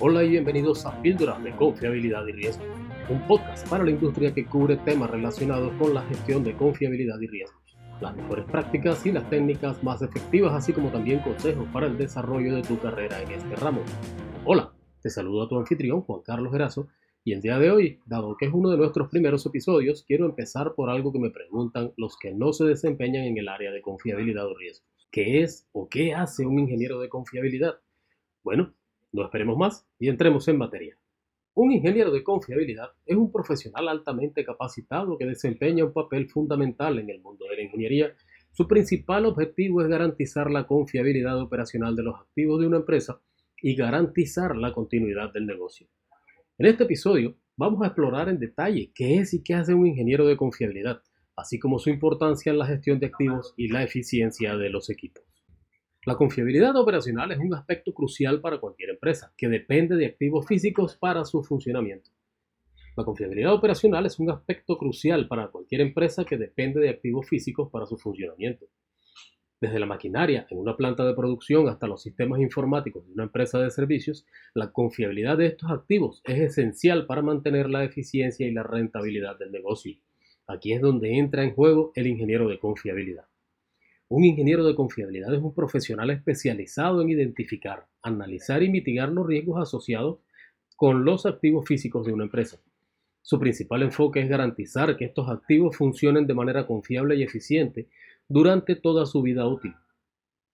Hola y bienvenidos a Píldoras de Confiabilidad y Riesgo, un podcast para la industria que cubre temas relacionados con la gestión de confiabilidad y riesgos, las mejores prácticas y las técnicas más efectivas, así como también consejos para el desarrollo de tu carrera en este ramo. Hola, te saludo a tu anfitrión Juan Carlos Gerazo y el día de hoy, dado que es uno de nuestros primeros episodios, quiero empezar por algo que me preguntan los que no se desempeñan en el área de confiabilidad o riesgos. ¿Qué es o qué hace un ingeniero de confiabilidad? Bueno, no esperemos más y entremos en materia. Un ingeniero de confiabilidad es un profesional altamente capacitado que desempeña un papel fundamental en el mundo de la ingeniería. Su principal objetivo es garantizar la confiabilidad operacional de los activos de una empresa y garantizar la continuidad del negocio. En este episodio vamos a explorar en detalle qué es y qué hace un ingeniero de confiabilidad, así como su importancia en la gestión de activos y la eficiencia de los equipos. La confiabilidad operacional es un aspecto crucial para cualquier empresa, que depende de activos físicos para su funcionamiento. La confiabilidad operacional es un aspecto crucial para cualquier empresa que depende de activos físicos para su funcionamiento. Desde la maquinaria en una planta de producción hasta los sistemas informáticos de una empresa de servicios, la confiabilidad de estos activos es esencial para mantener la eficiencia y la rentabilidad del negocio. Aquí es donde entra en juego el ingeniero de confiabilidad. Un ingeniero de confiabilidad es un profesional especializado en identificar, analizar y mitigar los riesgos asociados con los activos físicos de una empresa. Su principal enfoque es garantizar que estos activos funcionen de manera confiable y eficiente durante toda su vida útil.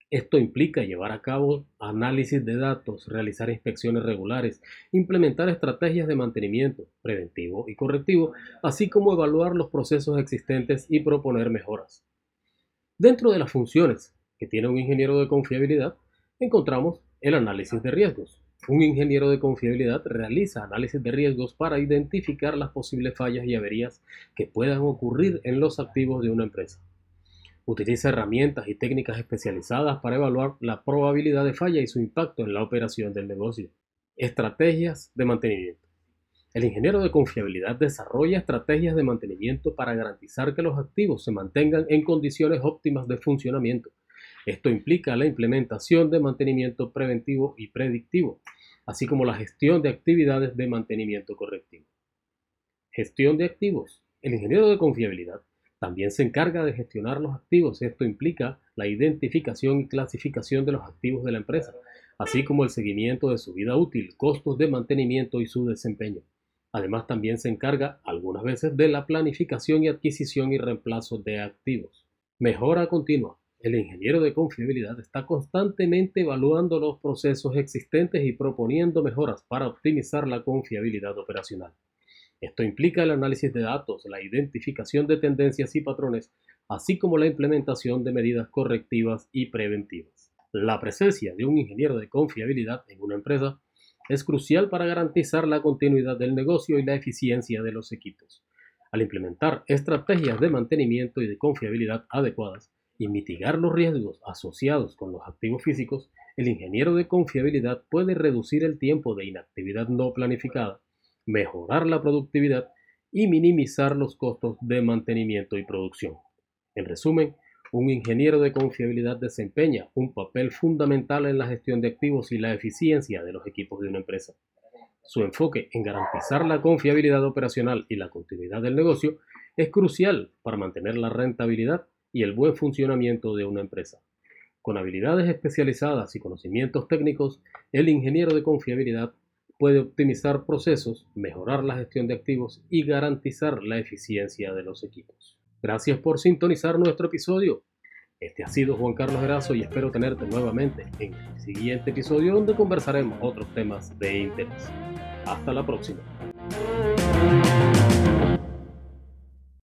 Esto implica llevar a cabo análisis de datos, realizar inspecciones regulares, implementar estrategias de mantenimiento preventivo y correctivo, así como evaluar los procesos existentes y proponer mejoras. Dentro de las funciones que tiene un ingeniero de confiabilidad, encontramos el análisis de riesgos. Un ingeniero de confiabilidad realiza análisis de riesgos para identificar las posibles fallas y averías que puedan ocurrir en los activos de una empresa. Utiliza herramientas y técnicas especializadas para evaluar la probabilidad de falla y su impacto en la operación del negocio. Estrategias de mantenimiento. El ingeniero de confiabilidad desarrolla estrategias de mantenimiento para garantizar que los activos se mantengan en condiciones óptimas de funcionamiento. Esto implica la implementación de mantenimiento preventivo y predictivo, así como la gestión de actividades de mantenimiento correctivo. Gestión de activos. El ingeniero de confiabilidad también se encarga de gestionar los activos. Esto implica la identificación y clasificación de los activos de la empresa, así como el seguimiento de su vida útil, costos de mantenimiento y su desempeño. Además, también se encarga algunas veces de la planificación y adquisición y reemplazo de activos. Mejora continua. El ingeniero de confiabilidad está constantemente evaluando los procesos existentes y proponiendo mejoras para optimizar la confiabilidad operacional. Esto implica el análisis de datos, la identificación de tendencias y patrones, así como la implementación de medidas correctivas y preventivas. La presencia de un ingeniero de confiabilidad en una empresa es crucial para garantizar la continuidad del negocio y la eficiencia de los equipos. Al implementar estrategias de mantenimiento y de confiabilidad adecuadas y mitigar los riesgos asociados con los activos físicos, el ingeniero de confiabilidad puede reducir el tiempo de inactividad no planificada mejorar la productividad y minimizar los costos de mantenimiento y producción. En resumen, un ingeniero de confiabilidad desempeña un papel fundamental en la gestión de activos y la eficiencia de los equipos de una empresa. Su enfoque en garantizar la confiabilidad operacional y la continuidad del negocio es crucial para mantener la rentabilidad y el buen funcionamiento de una empresa. Con habilidades especializadas y conocimientos técnicos, el ingeniero de confiabilidad puede optimizar procesos, mejorar la gestión de activos y garantizar la eficiencia de los equipos. Gracias por sintonizar nuestro episodio. Este ha sido Juan Carlos Erazo y espero tenerte nuevamente en el siguiente episodio donde conversaremos otros temas de interés. Hasta la próxima.